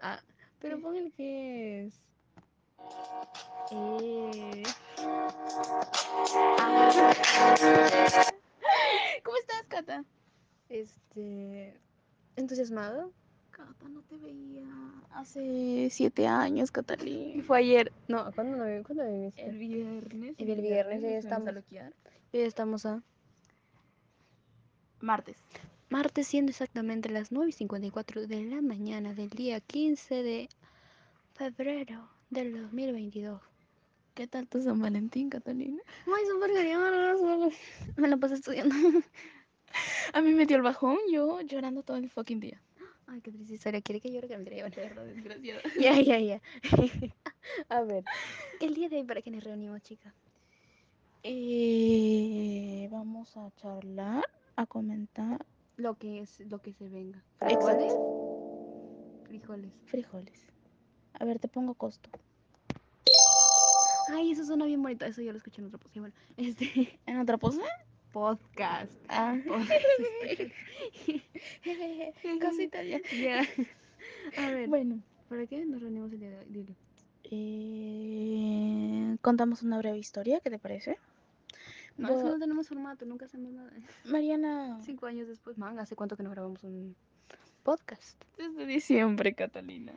Ah, pero ¿Qué? pon el que es. Eh. ¿Cómo estás, Cata? Este. Entusiasmado. Cata, no te veía hace siete años, Catalina. fue ayer. No, ¿cuándo, no, vi- ¿cuándo me viste? El viernes. El viernes, fuimos estamos. a hoy estamos a. Martes. Martes, siendo exactamente las 9 y 54 de la mañana del día 15 de febrero del 2022. ¿Qué tal tu San Valentín, Catalina? Ay, súper genial. Me la pasé estudiando. A mí me dio el bajón, yo llorando todo el fucking día. Ay, qué triste historia. ¿Quiere que llore que me desgraciada. Ya, ya, ya. A ver, el día de hoy, ¿para qué nos reunimos, chicas? Eh, vamos a charlar, a comentar. Lo que es, lo que se venga. Exacto. Frijoles. Frijoles. A ver, te pongo costo. Ay, eso suena bien bonito. Eso yo lo escuché en otro podcast. Bueno, este ¿En otra podcast. Ah. Podcast. Cosita ya. Ya. A ver, Bueno, ¿para qué nos reunimos el día de hoy? Dile. eh, contamos una breve historia, ¿qué te parece? No, es que Bo- no tenemos formato, nunca hacemos nada. Mariana, Cinco años después, man, ¿hace cuánto que no grabamos un podcast? desde diciembre, Catalina.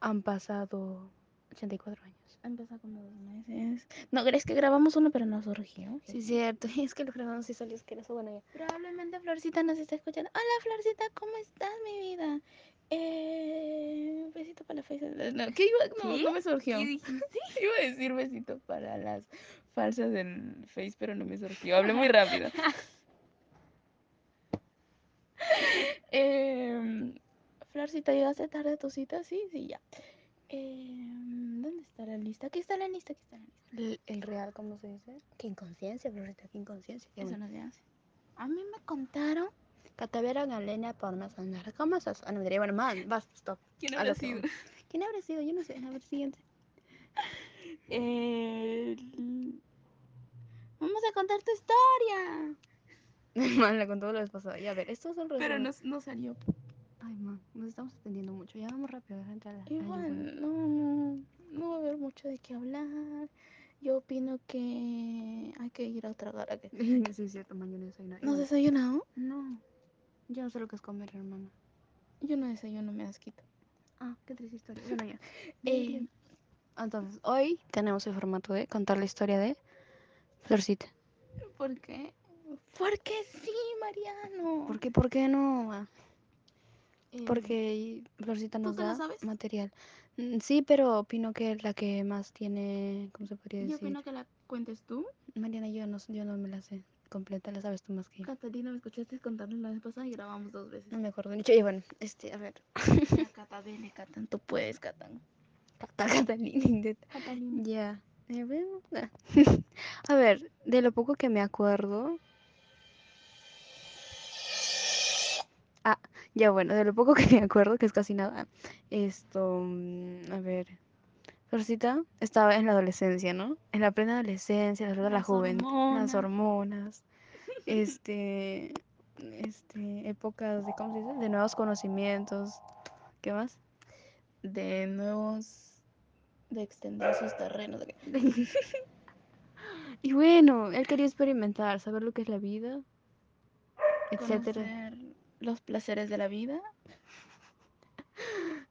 Han pasado 84 años. Empezó como dos meses. No, crees que grabamos uno, pero no surgió. Sí, cierto. Es que lo grabamos y salió asqueroso. Bueno, ya. Probablemente Florcita nos está escuchando. Hola, Florcita, ¿cómo estás, mi vida? Eh, besito para la face. No, ¿qué iba? No, ¿Qué? no me surgió. ¿Qué dijiste? Iba a decir besito para las falsas del Face, pero no me surgió. Hablé muy rápido. Em, Florcita, ¿llegaste tarde a tu cita? Sí, sí, ya. Em, ¿Dónde está la lista? Aquí está la lista, aquí está la lista. El, el real, ¿cómo se dice? Qué inconsciencia, Florita, qué inconsciencia. Eso no se hace. A mí me contaron. Catavera Galena por no sonar. ¿Cómo estás? Ah, no, me diría, bueno, man, basta, stop. ¿Quién habrá sido? ¿Quién habrá sido? Yo no sé. A ver, siguiente. El- Vamos a contar tu historia. man, le contó la vez pasada. Ya, a ver, esto es el Pero resumen. no, no salió. Ay, man, nos estamos extendiendo mucho. Ya vamos rápido, entrar a la- la Igual, no, no, no va a haber mucho de qué hablar. Yo opino que hay que ir a tragar a que... info. sí, es cierto, man, yo no desayuno. ¿No has desayunado? No, yo no sé lo que es comer, hermana. Yo no desayuno, me asquito. Ah, qué triste historia. Bueno, ya. Eh, Entonces, hoy tenemos el formato de contar la historia de Florcita. ¿Por qué? Porque sí, Mariano. ¿Por qué? ¿Por qué no? Ah, Eh, Porque Florcita ¿tú nos la da sabes? material. Mm, Sí, pero opino que la que más tiene, ¿cómo se podría Yo decir? opino que la cuentes tú. Mariana, yo no, yo no me la sé completa, la sabes tú más que yo. Catalina, me escuchaste contarnos la vez pasada y grabamos dos veces. No me acuerdo mucho. Y bueno, este, a ver. Cata, dele, Catan. Tú puedes, Catan. Cata, Catalina, intenta. Catalina. Ya. A ver, de lo poco que me acuerdo. Ah, ya bueno, de lo poco que me acuerdo, que es casi nada. Esto, mm, a ver. Florcita estaba en la adolescencia, ¿no? En la plena adolescencia, la, la juventud, las hormonas. Este, este, épocas de, ¿cómo se dice? De nuevos conocimientos. ¿Qué más? De nuevos. De extender sus terrenos. Y bueno, él quería experimentar, saber lo que es la vida, etcétera. Los placeres de la vida.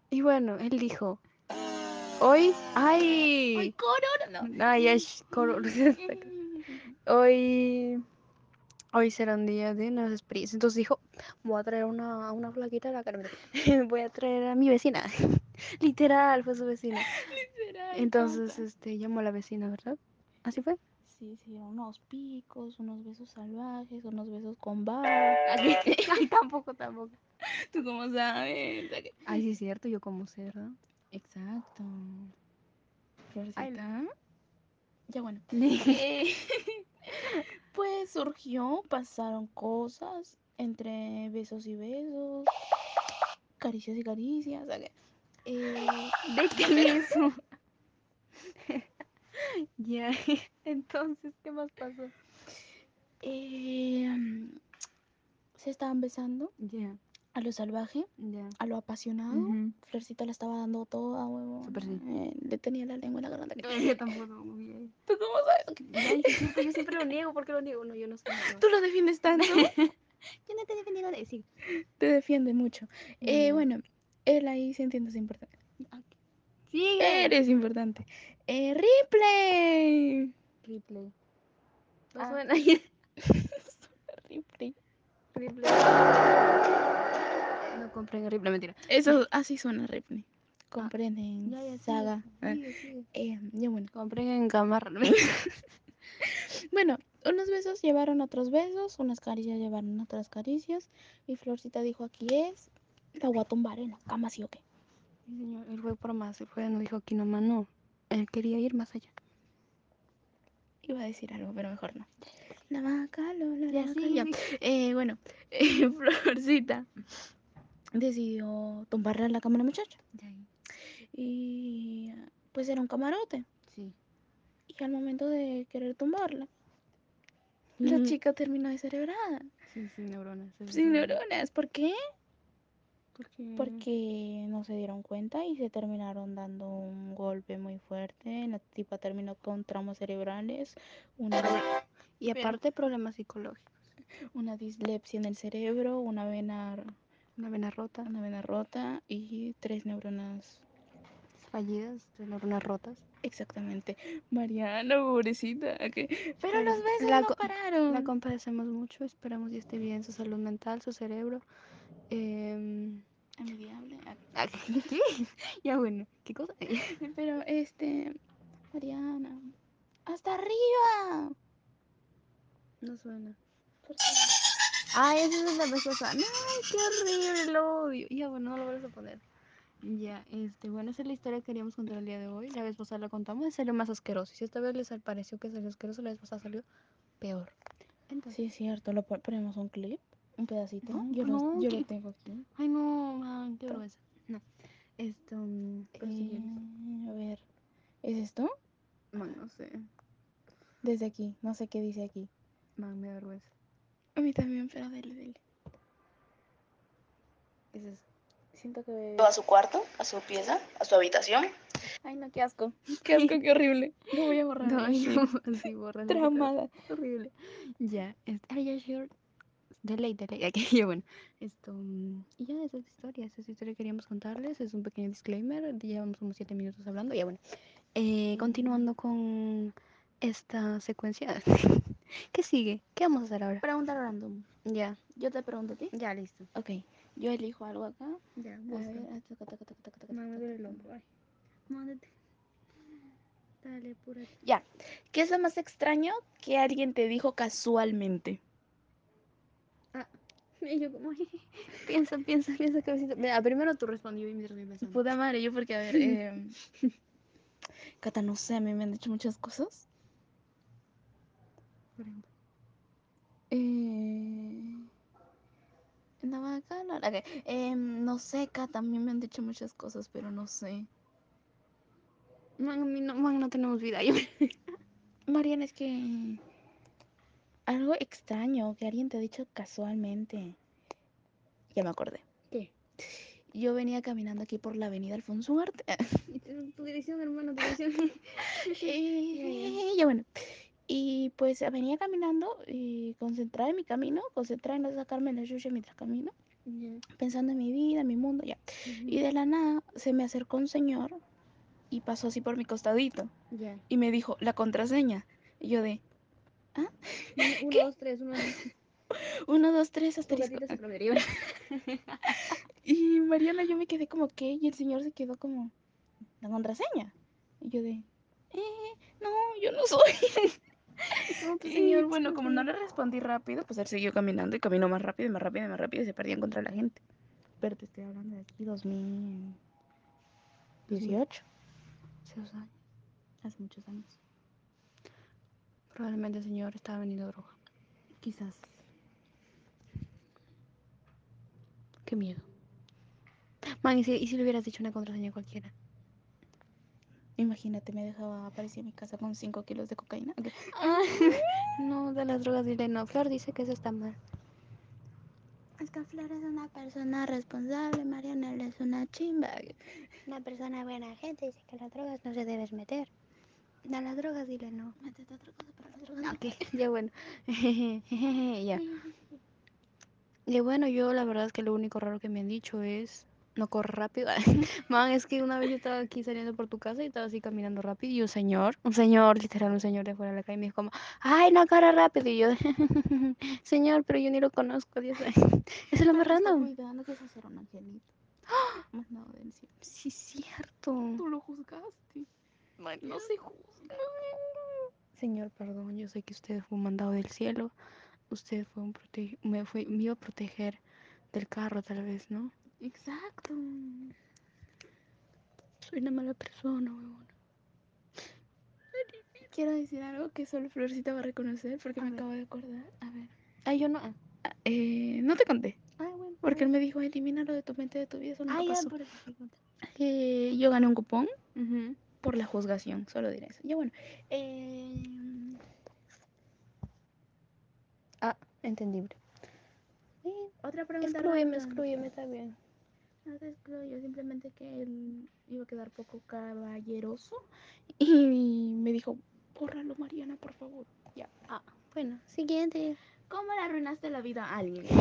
Y bueno, él dijo, hoy, ¡Ay, ay, corona! No. ay, ay, hoy, hoy será un día de nuevas experiencias. Entonces dijo, voy a traer una, una flaquita a la cara, voy a traer a mi vecina. Literal, fue su vecina. Literal, Entonces, este, llamó a la vecina, ¿verdad? Así fue. Sí, sí, unos picos, unos besos salvajes, unos besos con barra. Ay, tampoco, tampoco. ¿Tú cómo sabes? Ay, sí es cierto, yo como sé, ¿verdad? Exacto. Ay, Florcita. Ya bueno. Eh, pues surgió, pasaron cosas entre besos y besos, caricias y caricias. eh, Déjame eso. ya, entonces, ¿qué más pasó? eh, se estaban besando. Ya. A lo salvaje, Ya. a lo apasionado. Ujú. Florcita la estaba dando toda, huevón. Súper sí. le tenía la lengua en la garganta. Yo tampoco. ¿Tú cómo sabes? Yo siempre, yo siempre lo niego, ¿por qué lo niego? No, yo no sé. Tú lo defiendes tanto. Yo no te he defendido de decir. Te defiende mucho. Eh, bueno, él ahí sintiéndose importante. Sí, Eres importante. Eh, Ripley. Replay. No Ah. suena. Ripley. No compren Replay, mentira. Eso así suena Ripley. Comprenden. Ya, ya, saga. Ah, Sigue, sigue. eh, ya bueno. Compren en. Bueno, unos besos llevaron otros besos, unas caricias llevaron otras caricias. Y Florcita dijo, aquí es. La voy a tumbar en la cama, ¿sí o qué? Sí, señor, él fue por más, él fue, no dijo aquí nomás, no. Él quería ir más allá. Iba a decir algo, pero mejor no. La vaca, Lola, la vaca, ya. Eh, bueno, eh, Florcita decidió tumbarle a la cama a la muchacha. Y pues era un camarote. Sí. Y al momento de querer tumbarla, la Ujú. chica terminó descerebrada. Sí, sin neuronas. Sin neuronas. ¿Por qué? Porque... Porque no se dieron cuenta y se terminaron dando un golpe muy fuerte. La tipa terminó con traumas cerebrales, una, Y aparte problemas psicológicos. una dislexia en el cerebro, una vena, Una vena rota, una vena rota y tres neuronas. fallidas, de neuronas rotas. Exactamente. Mariana, pobrecita. que- Pero los besos la no pararon. La compadecemos mucho, esperamos y esté bien su salud mental, su cerebro. Ah, ah, ¿Qué? Ya bueno, ¿qué cosa? Pero este, Mariana, hasta arriba. No suena. ¿Por qué? Ay, esa es la pasada. No, qué horrible, lo odio. Ya bueno, no lo vuelves a poner. Ya, este, bueno, esa es la historia que queríamos contar el día de hoy. La vez pasada la contamos y salió más asqueroso. Y si esta vez les pareció que salió asqueroso, la vez pasada salió peor. Entonces, Sí, es cierto. Lo pon- ponemos un clip, un pedacito. No, yo lo, no, yo ¿qué? lo tengo aquí. ay no, man, qué vergüenza. No, esto, mm. Eh, a ver, ¿es esto? Man, no sé, Desde aquí, no sé qué dice aquí. Man, me da vergüenza. A mí también, pero dele, dele. Es eso. Siento que... a su cuarto, a su pieza, a su habitación. Ay, no, qué asco. Qué asco, qué horrible. Lo voy a borrar. No, no, así borra. Traumada. Horrible. Ya, este, ay, ya, sure. Delay, delay. Aquí, ya, bueno. Esto, mm, y ya, esa es la historia. Esa es la historia que queríamos contarles. Es un pequeño disclaimer. Llevamos unos 7 minutos hablando. Ya, bueno. Eh, continuando con esta secuencia. ¿Qué sigue? ¿Qué vamos a hacer ahora? Pregunta random. Ya, Yo te pregunto a ti. ya, listo. Ok, yo elijo algo acá. Ya, A busca. ver, ah, taca, taca, taca, taca, taca, Mamá, me taca, duele el hombro. Ay. Mándate. Dale, apúrate. Ya. ¿Qué es lo más extraño que alguien te dijo casualmente? Y yo como, piensa, piensa, piensa, cabecita. Mira, primero tú respondió y mientras estoy pensando. Puta madre, yo porque, a ver, eh, Cata, no sé, a mí me han dicho muchas cosas. Por ejemplo. Eh... Ok. Em, no sé, a mí me han dicho muchas cosas, pero no sé. Man, a mí no, man, no tenemos vida. Mariana, es que... Algo extraño que alguien te ha dicho casualmente. Ya me acordé. ¿Qué? Yo venía caminando aquí por la avenida Alfonso Ugarte. Tu dirección, hermano, tu dirección. Eh, ya bueno. Y pues venía caminando y concentrada en mi camino, concentrada en no sacarme la yuya mientras camino, pensando en mi vida, en mi mundo, ya. Y de la nada se me acercó un señor y pasó así por mi costadito Ya. y me dijo la contraseña. Y yo de Uno, uno, ¿Qué? dos, tres, uno, dos. uno, dos, tres, asterisco. Y Mariana, yo me quedé como que, y el señor se quedó como, la contraseña. Y yo de, eh, no, yo no soy. Como señor, bueno, como no le respondí rápido, pues él siguió caminando y caminó más rápido y más rápido y más rápido y se perdía en contra la gente. Pero te estoy hablando de aquí 2018, Hace dos años. hace muchos años. Probablemente el señor estaba vendiendo droga. Quizás. Qué miedo. Man, ¿y si, y si le hubieras dicho una contraseña cualquiera? Imagínate, me dejaba aparecer en mi casa con 5 kilos de cocaína. No, de las drogas dile no. Flor dice que eso está mal. Es que Flor es una persona responsable, Mariana es una chimba. Una persona buena gente dice que las drogas no se debes meter. A las drogas dile no. Métete otra cosa para las drogas. no. Ok, ya bueno. ya. Y bueno, yo la verdad es que lo único raro que me han dicho es no corre rápido. Man, es que una vez yo estaba aquí saliendo por tu casa y estaba así caminando rápido y un señor, un señor, literal, un señor de fuera de la calle me dijo como, ay, no corre rápido. Y yo, señor, pero yo ni lo conozco. Dios mío". Eso es lo más random. cuidando que hacer un angelito. Mandado del cielo. Sí, cierto. Tú lo juzgaste. No se juzga. Señor, perdón, yo sé que usted fue un mandado del cielo. Usted fue un prote me, fue, me iba a proteger del carro, tal vez, ¿no? Exacto. Soy una mala persona. Quiero decir algo que solo Florcita va a reconocer porque A me ver. acabo de acordar. A ver. Ay, yo no. ah. Ah, Eh, no te conté. Ay, bueno. Porque él me dijo, elimínalo de tu mente, de tu vida. Eso nunca Ay, ya, pasó. por eso. Eh, yo gané un cupón por la juzgación. Solo diré eso. Ya bueno. Eh, Ah, entendible. otra pregunta. Excluyeme, excluyeme, está No te excluyo, simplemente que él iba a quedar poco caballeroso y me dijo, bórralo Mariana, por favor. Ya. Ah, bueno, siguiente. ¿Cómo le arruinaste la vida a alguien?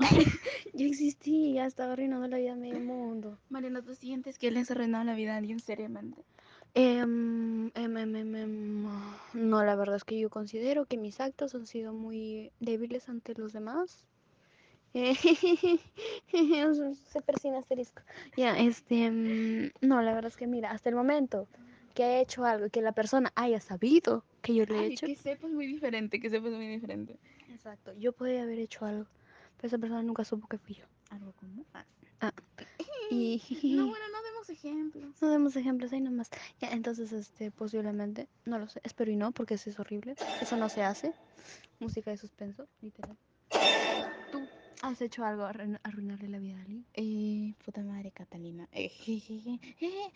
Yo existí, ya estaba arruinando la vida a medio mundo. Mariana, ¿tú sientes que él les ha arruinado la vida a alguien seriamente? Em, em, em, no, la verdad es que yo considero que mis actos han sido muy débiles ante los demás. Se persina asterisco. Ya, este, em, no, la verdad es que mira, hasta el momento que he hecho algo, que la persona haya sabido que yo le he Ay, hecho. que sepas muy diferente, que sepas muy diferente. Exacto, yo podría haber hecho algo, pero esa persona nunca supo que fui yo. ¿Algo como? Y No, bueno, no demos ejemplos. no demos ejemplos ahí nomás. Ya, entonces, este, posiblemente, no lo sé, espero y no, porque eso es horrible. Eso no se hace. Música de suspenso, literal. ¿Tú has hecho algo a arruin- arruinarle la vida a alguien? Eh, puta madre, Catalina. Eh, jejeje, eh,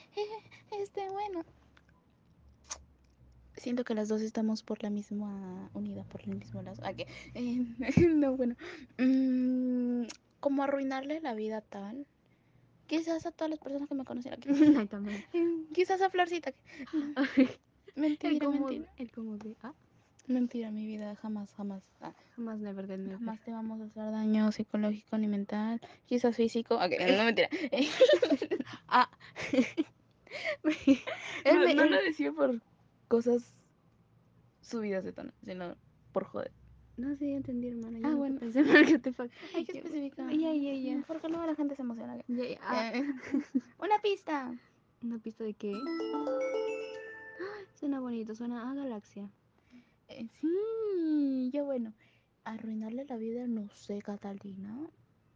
este, bueno. Siento que las dos estamos por la misma unidad, por el mismo lazo. Ah, que, eh, no, bueno. Mm, como arruinarle la vida tal. Quizás a todas las personas que me conocen aquí. Ay, también. Quizás a Florcita. que- El Mentira, como, mentira. el como de, ah, Mentira, mi vida, jamás, jamás. ah, jamás never never. Jamás te vamos a hacer daño psicológico ni mental. Quizás físico. Ok, no mentira. Ah. Él no, me- no él- lo decía por cosas subidas de tono, sino por joder. No sé, entendí, hermano. Yo Ah, bueno. Pensé mal que te Hay que especificar. Ya, ya, ya. Porque luego la gente se emociona. Ya, ya, ah, Eh, Una pista. ¿Una pista de qué? Suena bonito, suena a galaxia. Eh, sí, ya bueno. Arruinarle la vida, no sé, Catalina.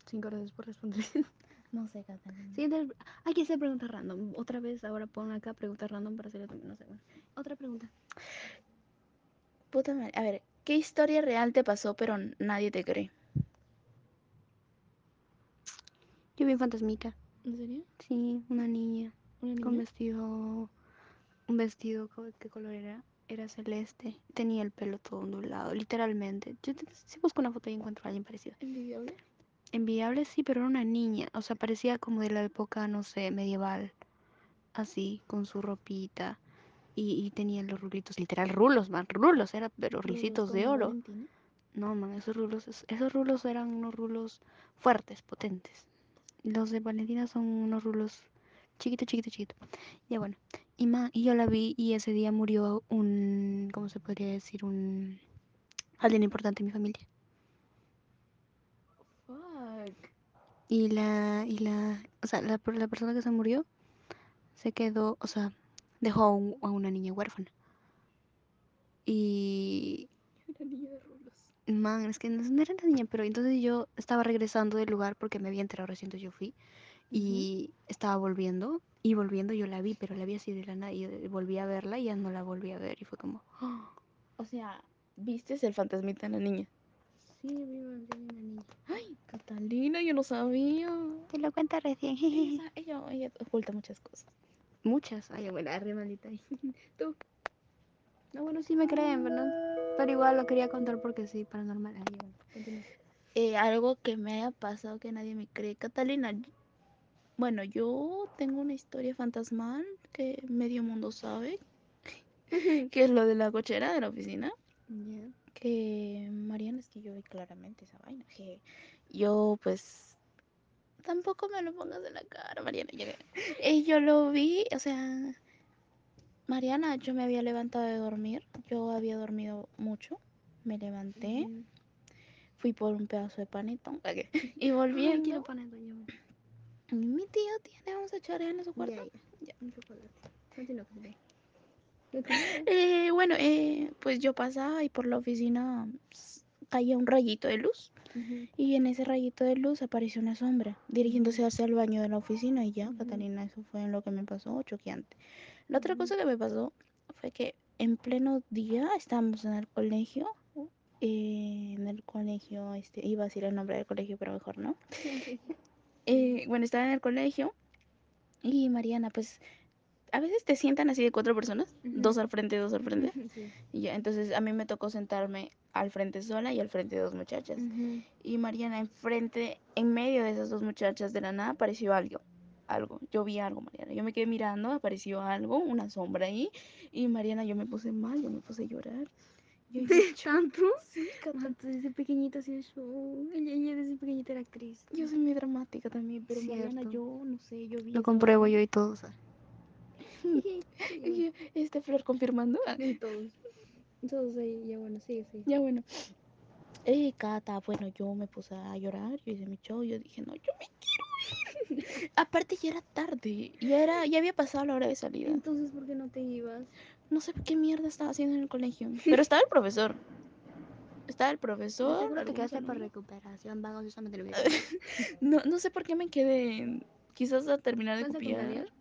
Cinco gracias por responder. No sé, Catalina. Siguiente. Hay que hacer preguntas random. Otra vez, ahora pon acá preguntas random para hacerlo también. No sé. bueno. Otra pregunta. Puta madre. A ver, ¿qué historia real te pasó pero nadie te cree? Yo vi un fantasmita. ¿En serio? Sí, una niña. ¿Una Con niña? vestido. Un vestido. ¿Qué color era? Era celeste. Tenía el pelo todo ondulado, literalmente. Yo si busco una foto y encuentro a alguien parecido. ¿Envidiable? Envidiable sí, pero era una niña. O sea, parecía como de la época, no sé, medieval. Así, con su ropita. Y, y tenía los rulitos, literal, rulos, man, rulos, era, pero risitos de oro. Valentina. No, man, esos rulos, es- esos rulos eran unos rulos fuertes, potentes. Los de Valentina son unos rulos chiquito, chiquito, chiquito. Ya bueno. Y, man, y yo la vi y ese día murió un, ¿cómo se podría decir? Un alguien importante en mi familia. Fuck. Y la, y la, o sea, la, la persona que se murió se quedó, o sea, dejó a, un- a una niña huérfana. Y, Una niña de rulos. man, es que no, era la niña, pero entonces yo estaba regresando del lugar porque me había enterado recién, yo fui. Y estaba volviendo, y volviendo yo la vi, pero la vi así de la nada, y eh, volví a verla y ya no la volví a ver, y fue como, "Ah, O sea, ¿viste el fantasmita de la niña? sí, vi una niña. Ay, Catalina, yo no sabía. Te lo cuenta recién. Ella, ella, ella oculta muchas cosas. Muchas, ay, bueno, arre maldita. Tú. No, bueno, sí me creen, pero, no- pero igual lo quería contar porque sí, paranormal. Ahí, bueno. Eh, algo que me haya pasado que nadie me cree. Catalina, bueno, yo tengo una historia fantasmal que medio mundo sabe, que es lo de la cochera de la oficina. Que Mariana, es que yo vi claramente esa vaina. Que yo, pues, tampoco me lo pongas en la cara, Mariana. Yo, eh, yo lo vi, o sea, Mariana, yo me había levantado de dormir. Yo había dormido mucho. Me levanté, fui por un pedazo de panetón ok, y volviendo. quiero panetón. Mi tío tiene un sacharé en su cuarto. Ya, ya. Un chocolate. Continúa, continúa. Continúa. Eh, bueno, eh, pues yo pasaba y por la oficina ps, caía un rayito de luz. Ujú. Y en ese rayito de luz apareció una sombra dirigiéndose hacia el baño de la oficina. Y ya, Ujú. Catalina, eso fue lo que me pasó, choqueante. La otra Ujú. cosa que me pasó fue que en pleno día estábamos en el colegio. eh, en el colegio, este, iba a decir el nombre del colegio, pero mejor no. Eh, bueno, estaba en el colegio y Mariana, pues a veces te sientan así de cuatro personas, dos al frente, dos al frente. Sí. Y ya, entonces a mí me tocó sentarme al frente sola y al frente de dos muchachas. Y Mariana enfrente, en medio de esas dos muchachas de la nada apareció algo. Algo, yo vi algo, Mariana. Yo me quedé mirando, apareció algo, una sombra ahí. Y Mariana, yo me puse mal, yo me puse a llorar. Yo ¿De tanto? sí, desde pequeñita hacía show. Ella, ella desde pequeñita era actriz. yo soy muy dramática también, pero Mariana, yo no sé, yo vi Lo compruebo yo y todos. ah. Este flor confirmando. Ah, Y todos. Todos ahí, ya bueno, sí, sí. Ya bueno. Eh, Cata, bueno, yo me puse a llorar, yo hice mi show, yo dije, no, yo me quiero ir. Aparte ya era tarde, ya era, ya había pasado la hora de salida. Entonces, ¿por qué no te ibas? No sé qué mierda estaba haciendo en el colegio. Pero estaba el profesor. Estaba el profesor. seguro te quedaste por recuperación, vagos, yo solamente lo. No, no sé por qué me quedé. Quizás a terminar de ¿Fue en copiar.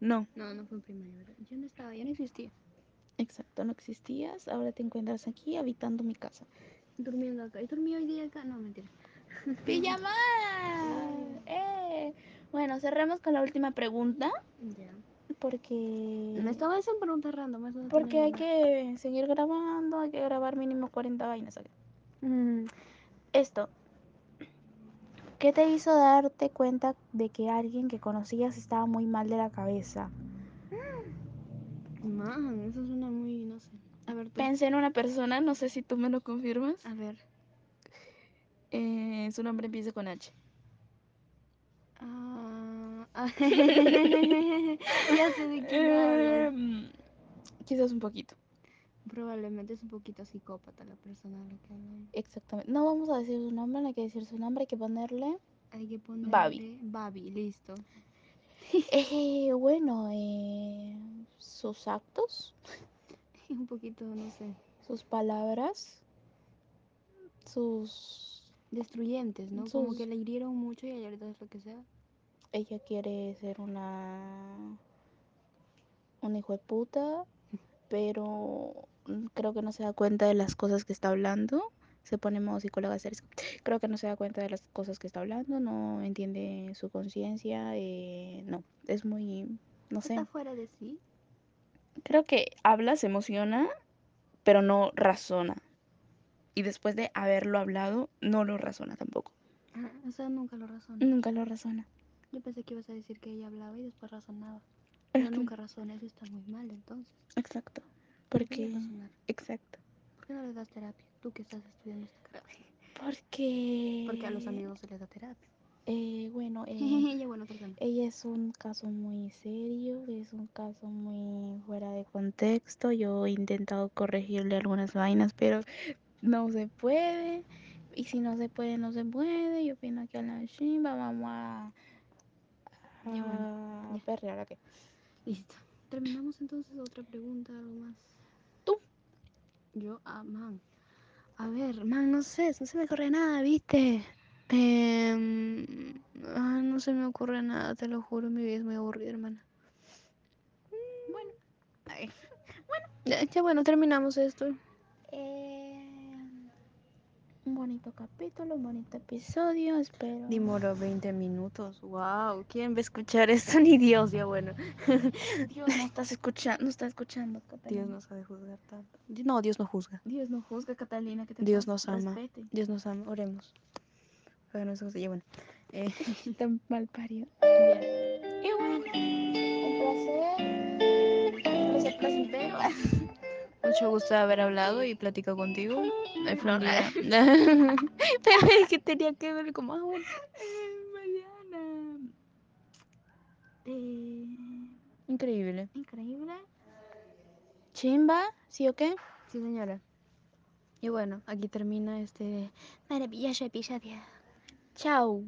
No, No, no fue en primaria, ¿verdad? Yo no estaba, yo no existía. exacto, no existías. Ahora te encuentras aquí habitando mi casa. Durmiendo acá. ¿Y dormí hoy día acá? No, mentira. ¡Pijama! ¡Eh! Bueno, cerremos con la última pregunta. Ya. Porque. No estaba esa pregunta random, eso Porque hay que seguir grabando, hay que grabar mínimo 40 vainas. Mm, Esto. ¿Qué te hizo darte cuenta de que alguien que conocías estaba muy mal de la cabeza? man, eso suena muy, no sé. A ver, tú. Pensé en una persona, no sé si tú me lo confirmas. A ver. Eh, su nombre empieza con H. Ah, ah, ya sé de quién hablas. Em, quizás un poquito. Probablemente es un poquito psicópata la persona a la que hablan. Exactamente. No vamos a decir su nombre, no hay que decir su nombre, hay que ponerle. Hay que ponerle Babi. Babi, listo. Eh, bueno, eh, sus actos, Un poquito, no sé. sus palabras, sus... Destruyentes, ¿no? Como que le hirieron mucho y ahorita es lo que sea. Ella quiere ser una... Un hijo de puta, pero creo que no se da cuenta de las cosas que está hablando. Se pone en modo psicóloga. Creo que no se da cuenta de las cosas que está hablando, no entiende su conciencia, eh, no, es muy, no sé. Está fuera de sí. Creo que habla, se emociona, pero no razona. Y después de haberlo hablado, no lo razona tampoco. O sea, nunca lo razona. Nunca lo razona. Yo pensé que ibas a decir que ella hablaba y después razonaba. Pero nunca razona, eso está muy mal entonces. Exacto. Porque... razonar. Exacto. ¿Por qué no le das terapia? Tú que estás estudiando esta carrera. Porque... Porque a los amigos se les da terapia. Eh, bueno, eh, bueno, perdón. ella es un caso muy serio, es un caso muy fuera de contexto. Yo he intentado corregirle algunas vainas, pero no se puede. Y si no se puede, no se puede. Yo opino que a la chimba vamos a... Ya, bueno, a. Listo. Terminamos entonces otra pregunta, algo más. Tú. Yo, ah, man. A ver, man, no sé, no se me ocurre nada, ¿viste? Ah, no se me ocurre nada, te lo juro, mi vida es muy aburrida, hermana. Bueno. Ay. Ya, ya bueno, terminamos esto. Eh, un bonito capítulo, un bonito episodio. Espero. Demoró 20 minutos. Wow, ¿quién va a escuchar esto? Ni Dios, ya bueno. Dios no estás escuchando, no está escuchando, Catalina. Dios no sabe juzgar tanto. No, Dios no juzga. Dios no juzga, Catalina, que te Dios nos ama. Respete. Dios nos ama. Oremos. Para no se- bueno. Eh, Tan mal parido. Y bueno, un placer. Un placer placentero. Mucho gusto de haber hablado y platicado contigo. Eh, fue un Flor. día- Pero es que tenía que ver como, ah, bueno. Eh, Mariana. Eh, Increíble. increíble. Chimba, ¿sí o qué? Sí, señora. Y bueno, aquí termina este maravilloso episodio. Chao.